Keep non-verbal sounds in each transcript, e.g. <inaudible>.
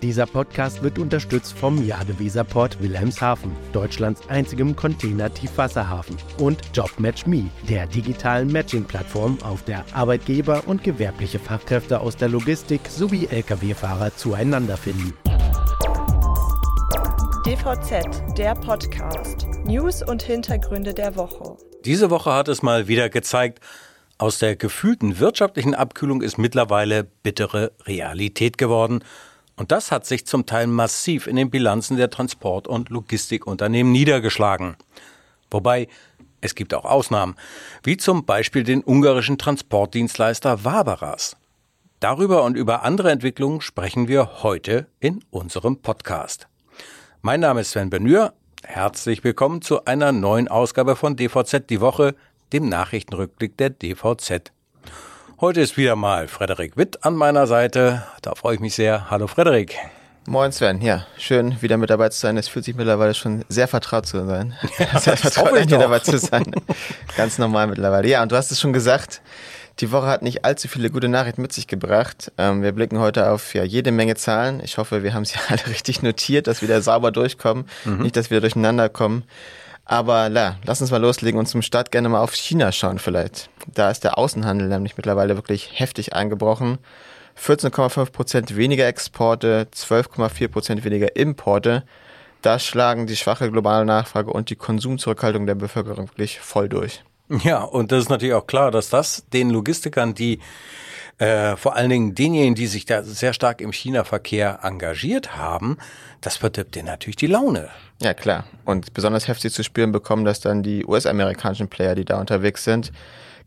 Dieser Podcast wird unterstützt vom Jadeweserport Wilhelmshaven, Deutschlands einzigem Container-Tiefwasserhafen, und JobMatchMe, der digitalen Matching-Plattform, auf der Arbeitgeber und gewerbliche Fachkräfte aus der Logistik sowie Lkw-Fahrer zueinander finden. DVZ, der Podcast. News und Hintergründe der Woche. Diese Woche hat es mal wieder gezeigt, aus der gefühlten wirtschaftlichen Abkühlung ist mittlerweile bittere Realität geworden. Und das hat sich zum Teil massiv in den Bilanzen der Transport- und Logistikunternehmen niedergeschlagen. Wobei es gibt auch Ausnahmen, wie zum Beispiel den ungarischen Transportdienstleister Waberas. Darüber und über andere Entwicklungen sprechen wir heute in unserem Podcast. Mein Name ist Sven Benür. Herzlich willkommen zu einer neuen Ausgabe von DVZ die Woche, dem Nachrichtenrückblick der DVZ. Heute ist wieder mal Frederik Witt an meiner Seite. Da freue ich mich sehr. Hallo Frederik. Moin Sven, ja, schön wieder mit dabei zu sein. Es fühlt sich mittlerweile schon sehr vertraut zu sein. <laughs> Ja, sehr vertraut, hier dabei zu sein. Ganz normal mittlerweile. Ja, und du hast es schon gesagt, die Woche hat nicht allzu viele gute Nachrichten mit sich gebracht. Ähm, wir blicken heute auf ja, jede Menge Zahlen. Ich hoffe, wir haben sie <laughs> alle richtig notiert, dass wir da sauber durchkommen. Mhm. Nicht, dass wir durcheinander kommen. Aber la, lass uns mal loslegen und zum Start gerne mal auf China schauen vielleicht. Da ist der Außenhandel nämlich mittlerweile wirklich heftig eingebrochen. 14,5 Prozent weniger Exporte, 12,4 Prozent weniger Importe. Da schlagen die schwache globale Nachfrage und die Konsumzurückhaltung der Bevölkerung wirklich voll durch. Ja, und das ist natürlich auch klar, dass das den Logistikern, die äh, vor allen Dingen denjenigen, die sich da sehr stark im China-Verkehr engagiert haben, das verdirbt denen natürlich die Laune. Ja, klar. Und besonders heftig zu spüren bekommen das dann die US-amerikanischen Player, die da unterwegs sind.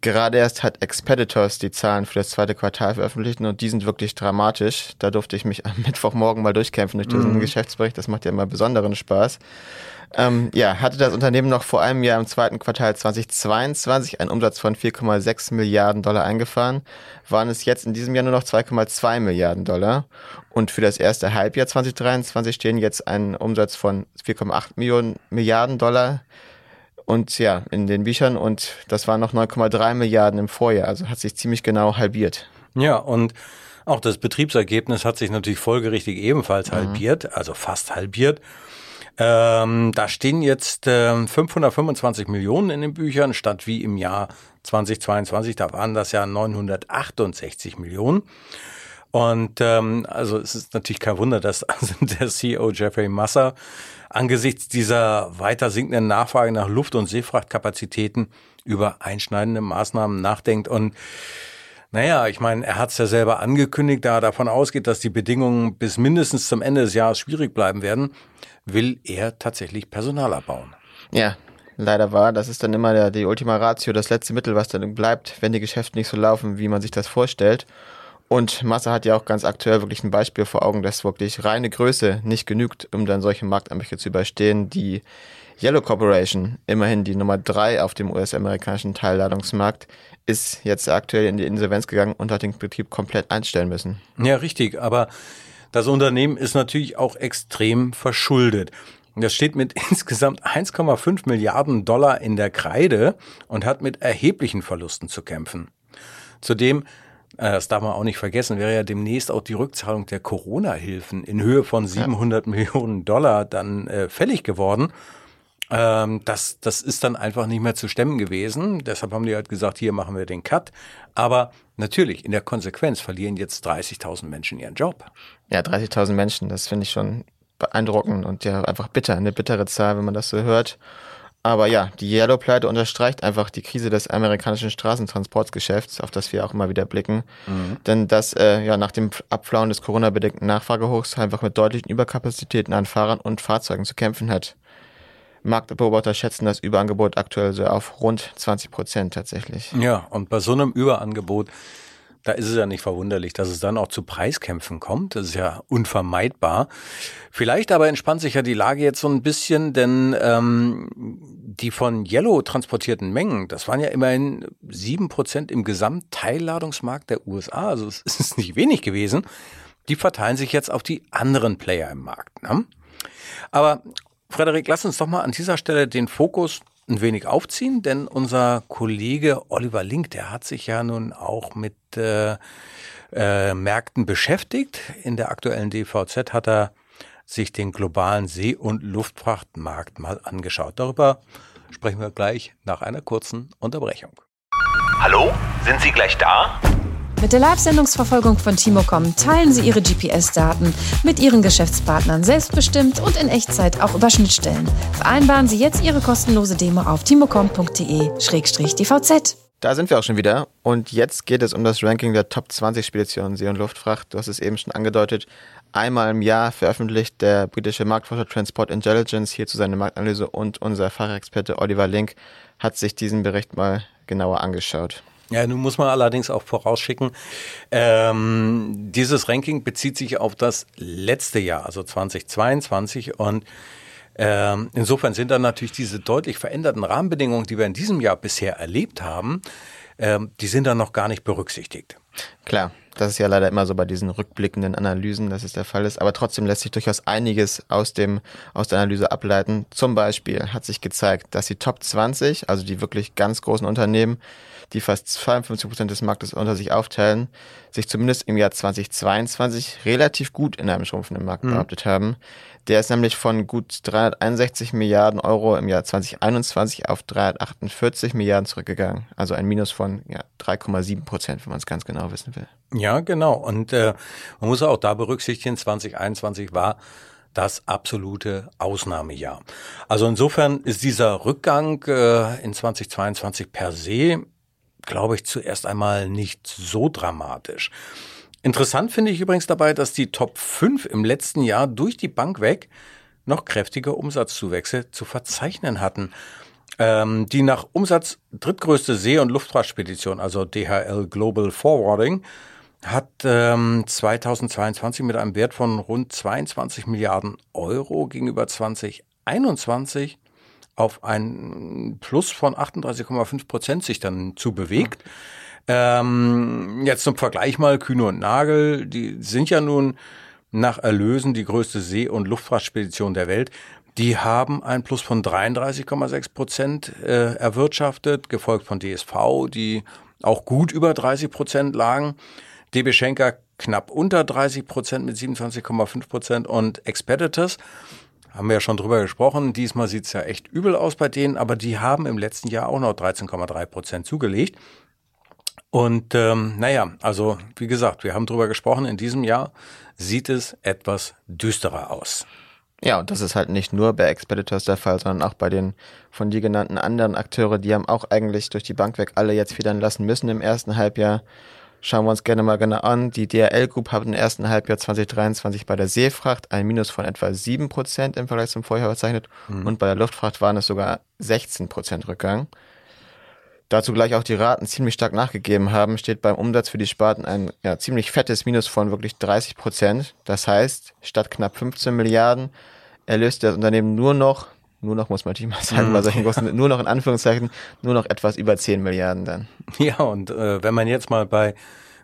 Gerade erst hat Expeditors die Zahlen für das zweite Quartal veröffentlicht und die sind wirklich dramatisch. Da durfte ich mich am <laughs> Mittwochmorgen mal durchkämpfen durch diesen mhm. Geschäftsbericht. Das macht ja immer besonderen Spaß. Ähm, ja, hatte das Unternehmen noch vor einem Jahr im zweiten Quartal 2022 einen Umsatz von 4,6 Milliarden Dollar eingefahren, waren es jetzt in diesem Jahr nur noch 2,2 Milliarden Dollar. Und für das erste Halbjahr 2023 stehen jetzt ein Umsatz von 4,8 Millionen Milliarden Dollar und ja, in den Büchern und das waren noch 9,3 Milliarden im Vorjahr, also hat sich ziemlich genau halbiert. Ja, und auch das Betriebsergebnis hat sich natürlich folgerichtig ebenfalls mhm. halbiert, also fast halbiert. Ähm, da stehen jetzt äh, 525 Millionen in den Büchern, statt wie im Jahr 2022, da waren das ja 968 Millionen. Und ähm, also es ist natürlich kein Wunder, dass <laughs> also der CEO Jeffrey Masser angesichts dieser weiter sinkenden Nachfrage nach Luft- und Seefrachtkapazitäten über einschneidende Maßnahmen nachdenkt. Und naja, ich meine, er hat es ja selber angekündigt, da er davon ausgeht, dass die Bedingungen bis mindestens zum Ende des Jahres schwierig bleiben werden, will er tatsächlich Personal abbauen. Ja, leider war. Das ist dann immer der, die Ultima Ratio, das letzte Mittel, was dann bleibt, wenn die Geschäfte nicht so laufen, wie man sich das vorstellt. Und Massa hat ja auch ganz aktuell wirklich ein Beispiel vor Augen, dass wirklich reine Größe nicht genügt, um dann solche Markteinbrüche zu überstehen. Die Yellow Corporation, immerhin die Nummer drei auf dem US-amerikanischen Teilladungsmarkt, ist jetzt aktuell in die Insolvenz gegangen und hat den Betrieb komplett einstellen müssen. Ja, richtig. Aber das Unternehmen ist natürlich auch extrem verschuldet. Das steht mit <laughs> insgesamt 1,5 Milliarden Dollar in der Kreide und hat mit erheblichen Verlusten zu kämpfen. Zudem, das darf man auch nicht vergessen, wäre ja demnächst auch die Rückzahlung der Corona-Hilfen in Höhe von 700 ja. Millionen Dollar dann äh, fällig geworden. Ähm, das, das ist dann einfach nicht mehr zu stemmen gewesen. Deshalb haben die halt gesagt, hier machen wir den Cut. Aber natürlich, in der Konsequenz verlieren jetzt 30.000 Menschen ihren Job. Ja, 30.000 Menschen, das finde ich schon beeindruckend und ja einfach bitter, eine bittere Zahl, wenn man das so hört. Aber ja, die Yellow-Pleite unterstreicht einfach die Krise des amerikanischen Straßentransportsgeschäfts, auf das wir auch immer wieder blicken. Mhm. Denn das äh, ja nach dem Abflauen des Corona-bedingten Nachfragehochs einfach mit deutlichen Überkapazitäten an Fahrern und Fahrzeugen zu kämpfen hat. Marktbeobachter schätzen das Überangebot aktuell so auf rund 20 Prozent tatsächlich. Ja, und bei so einem Überangebot, da ist es ja nicht verwunderlich, dass es dann auch zu Preiskämpfen kommt. Das ist ja unvermeidbar. Vielleicht aber entspannt sich ja die Lage jetzt so ein bisschen, denn ähm, die von Yellow transportierten Mengen, das waren ja immerhin sieben Prozent im Gesamtteilladungsmarkt der USA. Also es <laughs> ist nicht wenig gewesen. Die verteilen sich jetzt auf die anderen Player im Markt. Ne? Aber Frederik, lass uns doch mal an dieser Stelle den Fokus ein wenig aufziehen, denn unser Kollege Oliver Link, der hat sich ja nun auch mit äh, äh, Märkten beschäftigt. In der aktuellen DVZ hat er sich den globalen See- und Luftfrachtmarkt mal angeschaut. Darüber sprechen wir gleich nach einer kurzen Unterbrechung. Hallo, sind Sie gleich da? Mit der Live-Sendungsverfolgung von Timocom teilen Sie Ihre GPS-Daten mit Ihren Geschäftspartnern selbstbestimmt und in Echtzeit auch über Schnittstellen. Vereinbaren Sie jetzt Ihre kostenlose Demo auf timocom.de-dvz. Da sind wir auch schon wieder. Und jetzt geht es um das Ranking der Top 20 Speditionen See- und Luftfracht. Du hast es eben schon angedeutet. Einmal im Jahr veröffentlicht der britische Marktforscher Transport Intelligence hierzu seine Marktanalyse und unser Fachexperte Oliver Link hat sich diesen Bericht mal genauer angeschaut. Ja, nun muss man allerdings auch vorausschicken, ähm, dieses Ranking bezieht sich auf das letzte Jahr, also 2022 und ähm, insofern sind dann natürlich diese deutlich veränderten Rahmenbedingungen, die wir in diesem Jahr bisher erlebt haben, ähm, die sind dann noch gar nicht berücksichtigt. Klar, das ist ja leider immer so bei diesen rückblickenden Analysen, dass es der Fall ist. Aber trotzdem lässt sich durchaus einiges aus, dem, aus der Analyse ableiten. Zum Beispiel hat sich gezeigt, dass die Top 20, also die wirklich ganz großen Unternehmen, die fast 52 Prozent des Marktes unter sich aufteilen, sich zumindest im Jahr 2022 relativ gut in einem schrumpfenden Markt mhm. behauptet haben. Der ist nämlich von gut 361 Milliarden Euro im Jahr 2021 auf 348 Milliarden zurückgegangen. Also ein Minus von ja, 3,7 Prozent, wenn man es ganz genau wissen will. Ja, genau. Und äh, man muss auch da berücksichtigen, 2021 war das absolute Ausnahmejahr. Also insofern ist dieser Rückgang äh, in 2022 per se glaube ich, zuerst einmal nicht so dramatisch. Interessant finde ich übrigens dabei, dass die Top 5 im letzten Jahr durch die Bank weg noch kräftige Umsatzzuwächse zu verzeichnen hatten. Ähm, die nach Umsatz drittgrößte See- und Luftfahrtspedition, also DHL Global Forwarding, hat ähm, 2022 mit einem Wert von rund 22 Milliarden Euro gegenüber 2021 auf ein Plus von 38,5 Prozent sich dann zu bewegt. Ähm, jetzt zum Vergleich mal Kühne und Nagel, die sind ja nun nach Erlösen die größte See- und Luftfahrtspedition der Welt. Die haben ein Plus von 33,6 Prozent äh, erwirtschaftet, gefolgt von DSV, die auch gut über 30 Prozent lagen. DB Schenker knapp unter 30 Prozent mit 27,5 Prozent und Expeditors haben wir ja schon drüber gesprochen. Diesmal sieht es ja echt übel aus bei denen, aber die haben im letzten Jahr auch noch 13,3 Prozent zugelegt. Und ähm, naja, also wie gesagt, wir haben drüber gesprochen, in diesem Jahr sieht es etwas düsterer aus. Ja, und das ist halt nicht nur bei Expeditors der Fall, sondern auch bei den von dir genannten anderen Akteure, die haben auch eigentlich durch die Bank weg alle jetzt federn lassen müssen im ersten Halbjahr. Schauen wir uns gerne mal genau an. Die DRL Group hat im ersten Halbjahr 2023 bei der Seefracht ein Minus von etwa 7% im Vergleich zum Vorjahr verzeichnet mhm. und bei der Luftfracht waren es sogar 16% Rückgang. Dazu gleich auch die Raten ziemlich stark nachgegeben haben, steht beim Umsatz für die Sparten ein ja, ziemlich fettes Minus von wirklich 30% Das heißt, statt knapp 15 Milliarden erlöst das Unternehmen nur noch, nur noch muss man natürlich mal sagen, mhm. bei solchen großen, nur noch in Anführungszeichen, nur noch etwas über 10 Milliarden dann. <laughs> Ja, und äh, wenn man jetzt mal bei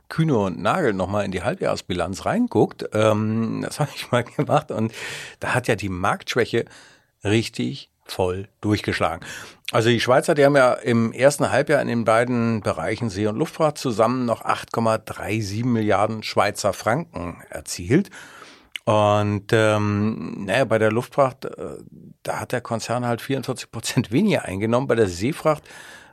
Kühne und Nagel nochmal in die Halbjahresbilanz reinguckt, ähm, das habe ich mal <laughs> gemacht und da hat ja die Marktschwäche richtig voll durchgeschlagen. Also die Schweizer, die haben ja im ersten Halbjahr in den beiden Bereichen See- und Luftfahrt zusammen noch 8,37 Milliarden Schweizer Franken erzielt. Und ähm, naja, bei der Luftfracht, äh, da hat der Konzern halt 44 Prozent <laughs> weniger eingenommen. Bei der Seefracht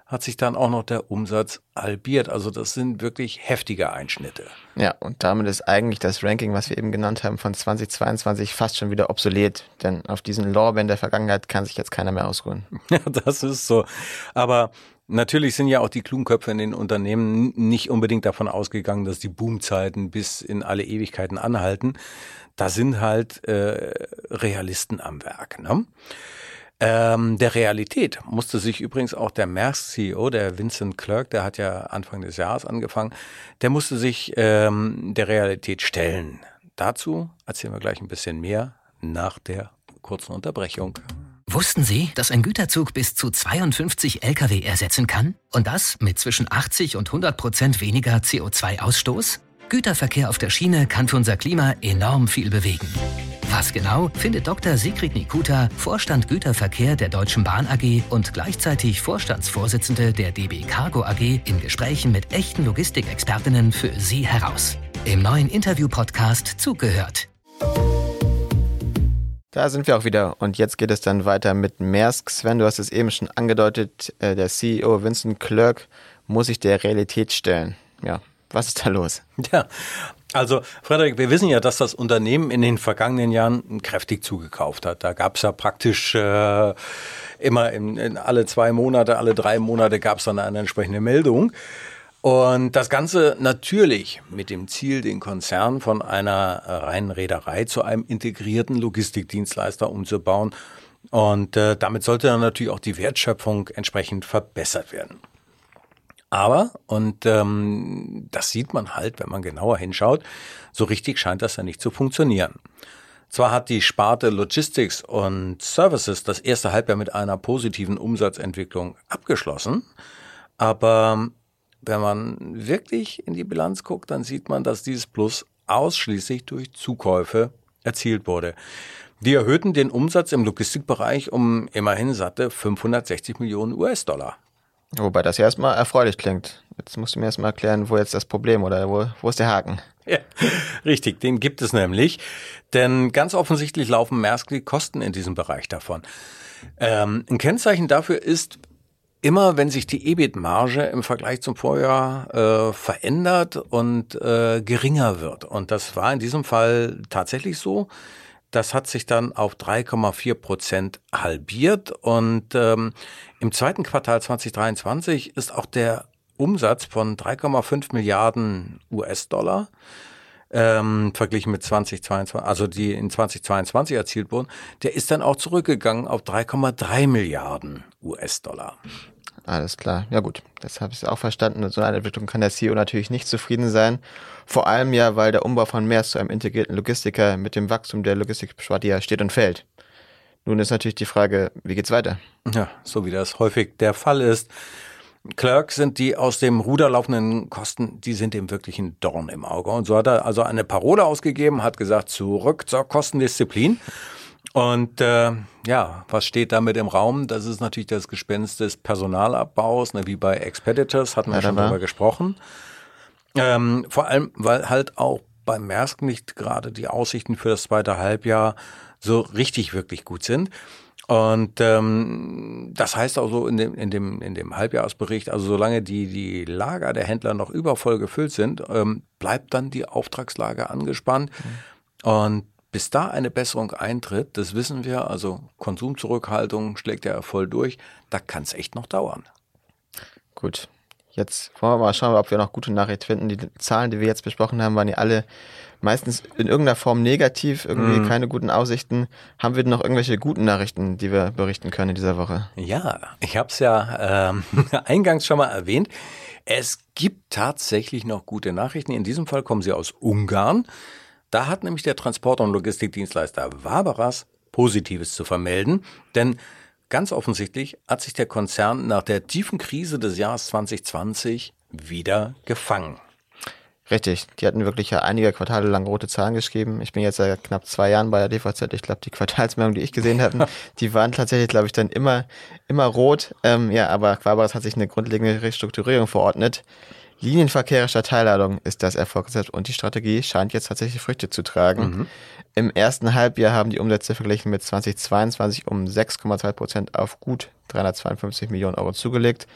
hat sich dann auch noch der Umsatz halbiert. Also das sind wirklich heftige Einschnitte. Ja, und damit ist eigentlich das Ranking, was wir eben genannt haben, von 2022 fast schon wieder obsolet. Denn auf diesen Lorbeeren der Vergangenheit kann sich jetzt keiner mehr ausruhen. <laughs> Ja, das ist so. Aber Natürlich sind ja auch die klugen Köpfe in den Unternehmen nicht unbedingt davon ausgegangen, dass die Boomzeiten bis in alle Ewigkeiten anhalten. Da sind halt äh, Realisten am Werk. Ne? Ähm, der Realität musste sich übrigens auch der Maersk-CEO, der Vincent Clerk, der hat ja Anfang des Jahres angefangen, der musste sich ähm, der Realität stellen. Dazu erzählen wir gleich ein bisschen mehr nach der kurzen Unterbrechung. Wussten Sie, dass ein Güterzug bis zu 52 Lkw ersetzen kann? Und das mit zwischen 80 und 100 Prozent weniger CO2-Ausstoß? Güterverkehr auf der Schiene kann für unser Klima enorm viel bewegen. Was genau, findet Dr. Sigrid Nikuta, Vorstand Güterverkehr der Deutschen Bahn AG und gleichzeitig Vorstandsvorsitzende der DB Cargo AG in Gesprächen mit echten Logistikexpertinnen für Sie heraus. im neuen Interview-Podcast Zugehört. Da sind wir auch wieder und jetzt geht es dann weiter mit Maersk. Sven, du hast es eben schon angedeutet, äh, der CEO Vincent Clerk muss sich der Realität stellen. Ja, was ist da los? Ja, also Frederik, wir wissen ja, dass das Unternehmen in den vergangenen Jahren kräftig zugekauft hat. Da gab es ja praktisch äh, immer in, in alle zwei Monate, alle drei Monate gab es dann eine entsprechende Meldung. Und das Ganze natürlich mit dem Ziel, den Konzern von einer reinen Reederei zu einem integrierten Logistikdienstleister umzubauen. Und äh, damit sollte dann natürlich auch die Wertschöpfung entsprechend verbessert werden. Aber, und ähm, das sieht man halt, wenn man genauer hinschaut, so richtig scheint das ja nicht zu funktionieren. Zwar hat die Sparte Logistics und Services das erste Halbjahr mit einer positiven Umsatzentwicklung abgeschlossen, aber wenn man wirklich in die Bilanz guckt, dann sieht man, dass dieses Plus ausschließlich durch Zukäufe erzielt wurde. Die erhöhten den Umsatz im Logistikbereich um immerhin satte 560 Millionen US-Dollar. Wobei das ja erstmal erfreulich klingt. Jetzt musst du mir erstmal erklären, wo jetzt das Problem oder wo, wo ist der Haken? Ja, richtig, den gibt es nämlich. Denn ganz offensichtlich laufen Maersk die Kosten in diesem Bereich davon. Ähm, ein Kennzeichen dafür ist, immer wenn sich die EBIT-Marge im Vergleich zum Vorjahr äh, verändert und äh, geringer wird. Und das war in diesem Fall tatsächlich so. Das hat sich dann auf 3,4 Prozent halbiert und ähm, im zweiten Quartal 2023 ist auch der Umsatz von 3,5 Milliarden US-Dollar ähm, verglichen mit 2022, also die in 2022 erzielt wurden, der ist dann auch zurückgegangen auf 3,3 Milliarden US-Dollar. Alles klar. Ja gut, das habe ich auch verstanden. So eine Entwicklung kann der CEO natürlich nicht zufrieden sein. Vor allem ja, weil der Umbau von Maersk zu einem integrierten Logistiker mit dem Wachstum der Logistiksparte ja steht und fällt. Nun ist natürlich die Frage, wie geht's weiter? Ja, so wie das häufig der Fall ist. Clerk sind die aus dem Ruder laufenden Kosten, die sind dem wirklich ein Dorn im Auge. Und so hat er also eine Parole ausgegeben, hat gesagt, zurück zur Kostendisziplin. Und äh, ja, was steht damit im Raum? Das ist natürlich das Gespenst des Personalabbaus, ne, wie bei Expeditors, hatten wir ja, schon drüber gesprochen. Ähm, vor allem, weil halt auch bei Maersk nicht gerade die Aussichten für das zweite Halbjahr so richtig, wirklich gut sind. Und ähm, das heißt also in dem, in, dem, in dem Halbjahresbericht, also solange die, die Lager der Händler noch übervoll gefüllt sind, ähm, bleibt dann die Auftragslage angespannt. Mhm. Und bis da eine Besserung eintritt, das wissen wir, also Konsumzurückhaltung schlägt ja voll durch, da kann es echt noch dauern. Gut, jetzt wollen wir mal schauen, ob wir noch gute Nachrichten finden. Die Zahlen, die wir jetzt besprochen haben, waren ja alle meistens in irgendeiner Form negativ, irgendwie mm. keine guten Aussichten. Haben wir denn noch irgendwelche guten Nachrichten, die wir berichten können in dieser Woche? Ja, ich habe es ja ähm, <laughs> eingangs schon mal erwähnt. Es gibt tatsächlich noch gute Nachrichten. In diesem Fall kommen sie aus Ungarn. Da hat nämlich der Transport- und Logistikdienstleister Waberas Positives zu vermelden, denn ganz offensichtlich hat sich der Konzern nach der tiefen Krise des Jahres 2020 wieder gefangen. Richtig, die hatten wirklich ja einige Quartale lang rote Zahlen geschrieben. Ich bin jetzt seit knapp zwei Jahren bei der DVZ. Ich glaube, die Quartalsmeldungen, die ich gesehen habe, die waren tatsächlich, glaube ich, dann immer, immer rot. Ähm, ja, aber Quabaras hat sich eine grundlegende Restrukturierung verordnet. Linienverkehrischer Teilladung ist das Erfolgsrezept und die Strategie scheint jetzt tatsächlich Früchte zu tragen. Mhm. Im ersten Halbjahr haben die Umsätze verglichen mit 2022 um 6,2 Prozent auf gut 352 Millionen Euro zugelegt.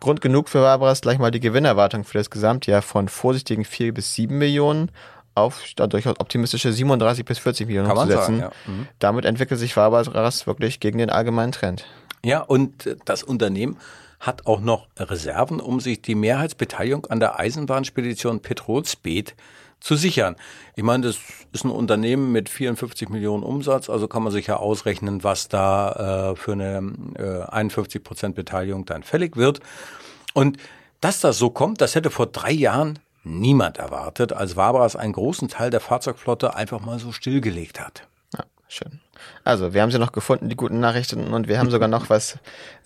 Grund genug für Barbaras gleich mal die Gewinnerwartung für das Gesamtjahr von vorsichtigen 4 bis 7 Millionen auf durchaus optimistische 37 bis 40 Millionen Kann zu setzen. Sagen, ja. mhm. Damit entwickelt sich Barbaras wirklich gegen den allgemeinen Trend. Ja, und das Unternehmen hat auch noch Reserven, um sich die Mehrheitsbeteiligung an der Eisenbahnspedition Petrolsped zu sichern. Ich meine, das ist ein Unternehmen mit 54 Millionen Umsatz, also kann man sich ja ausrechnen, was da äh, für eine äh, 51 Prozent Beteiligung dann fällig wird. Und dass das so kommt, das hätte vor drei Jahren niemand erwartet, als Waberas einen großen Teil der Fahrzeugflotte einfach mal so stillgelegt hat. Schön. Also, wir haben sie noch gefunden, die guten Nachrichten, und wir haben sogar noch was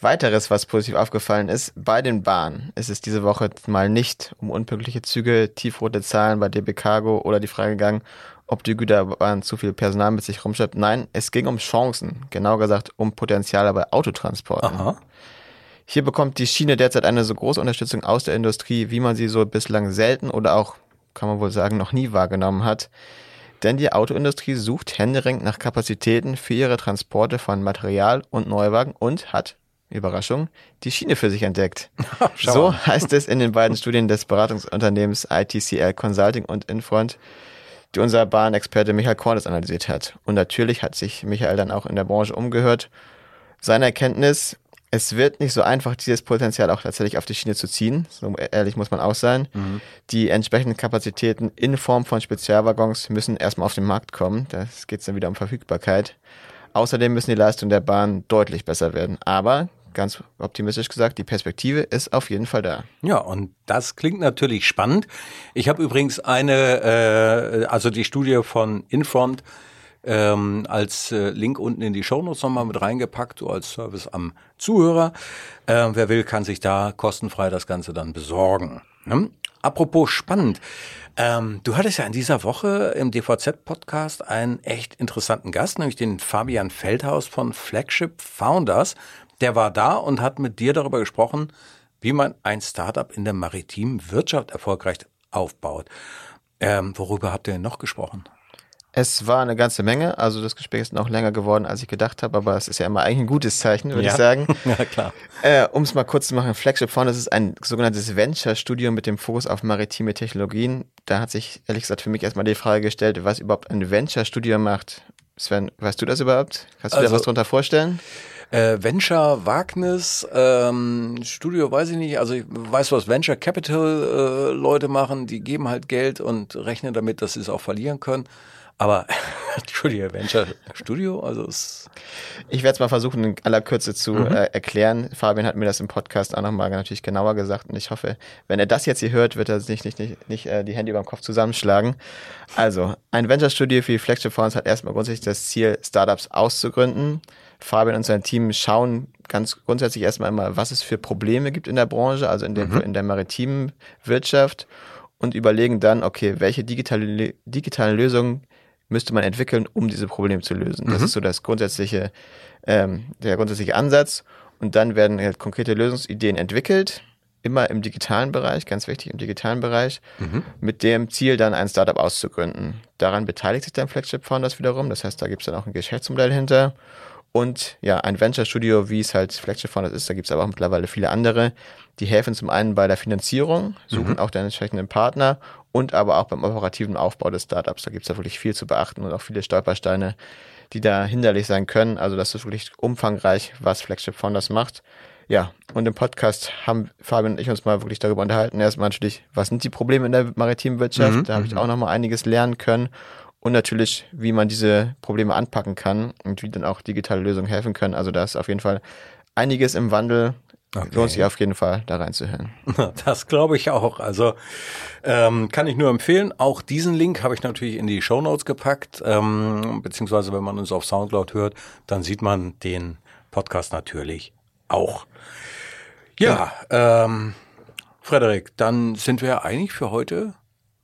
weiteres, was positiv aufgefallen ist. Bei den Bahnen ist es diese Woche mal nicht um unpünktliche Züge, tiefrote Zahlen bei DB Cargo oder die Frage gegangen, ob die Güterbahn zu viel Personal mit sich rumschleppt. Nein, es ging um Chancen, genau gesagt um Potenziale bei Autotransporten. Aha. Hier bekommt die Schiene derzeit eine so große Unterstützung aus der Industrie, wie man sie so bislang selten oder auch kann man wohl sagen, noch nie wahrgenommen hat. Denn die Autoindustrie sucht händeringend nach Kapazitäten für ihre Transporte von Material und Neuwagen und hat, Überraschung, die Schiene für sich entdeckt. <laughs> so heißt es in den beiden Studien des Beratungsunternehmens ITCL Consulting und Infront, die unser Bahnexperte Michael Kornes analysiert hat. Und natürlich hat sich Michael dann auch in der Branche umgehört. Seine Erkenntnis, es wird nicht so einfach, dieses Potenzial auch tatsächlich auf die Schiene zu ziehen. So ehrlich muss man auch sein. Mhm. Die entsprechenden Kapazitäten in Form von Spezialwaggons müssen erstmal auf den Markt kommen. Da geht es dann wieder um Verfügbarkeit. Außerdem müssen die Leistungen der Bahn deutlich besser werden. Aber ganz optimistisch gesagt, die Perspektive ist auf jeden Fall da. Ja, und das klingt natürlich spannend. Ich habe übrigens eine, äh, also die Studie von Infront ähm, als äh, Link unten in die Shownotes nochmal mit reingepackt, so als Service am Zuhörer. Äh, wer will, kann sich da kostenfrei das Ganze dann besorgen. Ne? Apropos spannend. Ähm, du hattest ja in dieser Woche im DVZ-Podcast einen echt interessanten Gast, nämlich den Fabian Feldhaus von Flagship Founders. Der war da und hat mit dir darüber gesprochen, wie man ein Startup in der maritimen Wirtschaft erfolgreich aufbaut. Ähm, worüber habt ihr noch gesprochen? Es war eine ganze Menge, also das Gespräch ist noch länger geworden, als ich gedacht habe, aber es ist ja immer eigentlich ein gutes Zeichen, würde ja. ich sagen. <laughs> ja, klar. Äh, um es mal kurz zu machen, Flagship Fund, das ist ein sogenanntes Venture-Studium mit dem Fokus auf maritime Technologien. Da hat sich ehrlich gesagt für mich erstmal die Frage gestellt, was überhaupt ein Venture-Studium macht. Sven, weißt du das überhaupt? Kannst du also, dir was darunter vorstellen? Äh, Venture, Wagnis, ähm, Studio, weiß ich nicht. Also ich weiß, was Venture Capital äh, Leute machen. Die geben halt Geld und rechnen damit, dass sie es auch verlieren können. Aber, <laughs> Entschuldige, Venture Studio, also es Ich werde es mal versuchen, in aller Kürze zu mhm. äh, erklären. Fabian hat mir das im Podcast auch nochmal natürlich genauer gesagt und ich hoffe, wenn er das jetzt hier hört, wird er sich nicht, nicht, nicht äh, die Hände über dem Kopf zusammenschlagen. Also, ein Venture Studio für die Flagship Fonds hat erstmal grundsätzlich das Ziel, Startups auszugründen. Fabian und sein Team schauen ganz grundsätzlich erstmal immer, was es für Probleme gibt in der Branche, also in, dem, mhm. in der maritimen Wirtschaft und überlegen dann, okay, welche digitale, digitalen Lösungen müsste man entwickeln, um diese Probleme zu lösen. Das mhm. ist so das grundsätzliche, ähm, der grundsätzliche Ansatz. Und dann werden halt konkrete Lösungsideen entwickelt, immer im digitalen Bereich, ganz wichtig im digitalen Bereich, mhm. mit dem Ziel dann ein Startup auszugründen. Daran beteiligt sich dann Flagship Founders wiederum. Das heißt, da gibt es dann auch ein Geschäftsmodell hinter. Und ja, ein Venture Studio, wie es halt Flagship Founders ist, da gibt es aber auch mittlerweile viele andere, die helfen zum einen bei der Finanzierung, suchen mhm. auch den entsprechenden Partner und aber auch beim operativen Aufbau des Startups. Da gibt es ja wirklich viel zu beachten und auch viele Stolpersteine, die da hinderlich sein können. Also das ist wirklich umfangreich, was Flagship Founders macht. Ja, und im Podcast haben Fabian und ich uns mal wirklich darüber unterhalten. Erstmal natürlich, was sind die Probleme in der maritimen Wirtschaft? Mhm. Da habe ich mhm. auch noch mal einiges lernen können. Und natürlich, wie man diese Probleme anpacken kann und wie dann auch digitale Lösungen helfen können. Also da ist auf jeden Fall einiges im Wandel. Okay. Lohnt sich auf jeden Fall, da reinzuhören. Das glaube ich auch. Also ähm, kann ich nur empfehlen. Auch diesen Link habe ich natürlich in die Show Notes gepackt. Ähm, beziehungsweise wenn man uns auf Soundcloud hört, dann sieht man den Podcast natürlich auch. Ja, ja. Ähm, Frederik, dann sind wir eigentlich für heute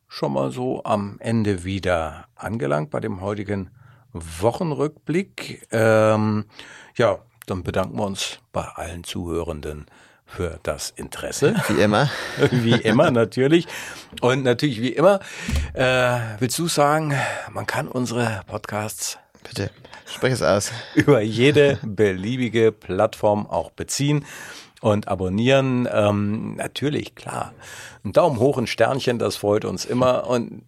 schon mal so am Ende wieder angelangt bei dem heutigen Wochenrückblick. Ähm, ja, dann bedanken wir uns bei allen Zuhörenden für das Interesse. <laughs> Wie immer. <laughs> wie immer, natürlich. Und natürlich, wie immer, äh, willst du sagen, man kann unsere Podcasts Bitte, sprich es aus. <laughs> Über jede beliebige Plattform auch beziehen und abonnieren. Ähm, natürlich, klar. Ein Daumen hoch, ein Sternchen, das freut uns immer. Und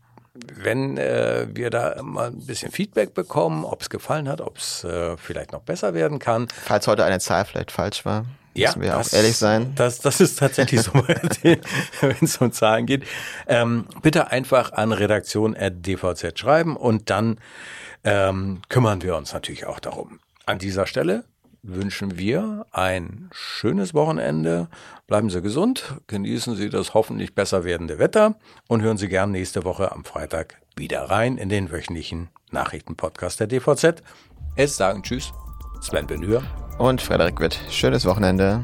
wenn äh, wir da mal ein bisschen Feedback bekommen, ob es gefallen hat, ob es äh, vielleicht noch besser werden kann. Falls heute eine Zahl vielleicht falsch war. Ja, müssen wir das, auch ehrlich sein. Das, das ist tatsächlich so, <laughs> wenn es um Zahlen geht. Ähm, bitte einfach an redaktion.dvz schreiben und dann ähm, kümmern wir uns natürlich auch darum. An dieser Stelle wünschen wir ein schönes Wochenende. Bleiben Sie gesund, genießen Sie das hoffentlich besser werdende Wetter und hören Sie gern nächste Woche am Freitag wieder rein in den wöchentlichen Nachrichtenpodcast der DVZ. Es sagen Tschüss, Sven Benür und Frederik Witt. Schönes Wochenende.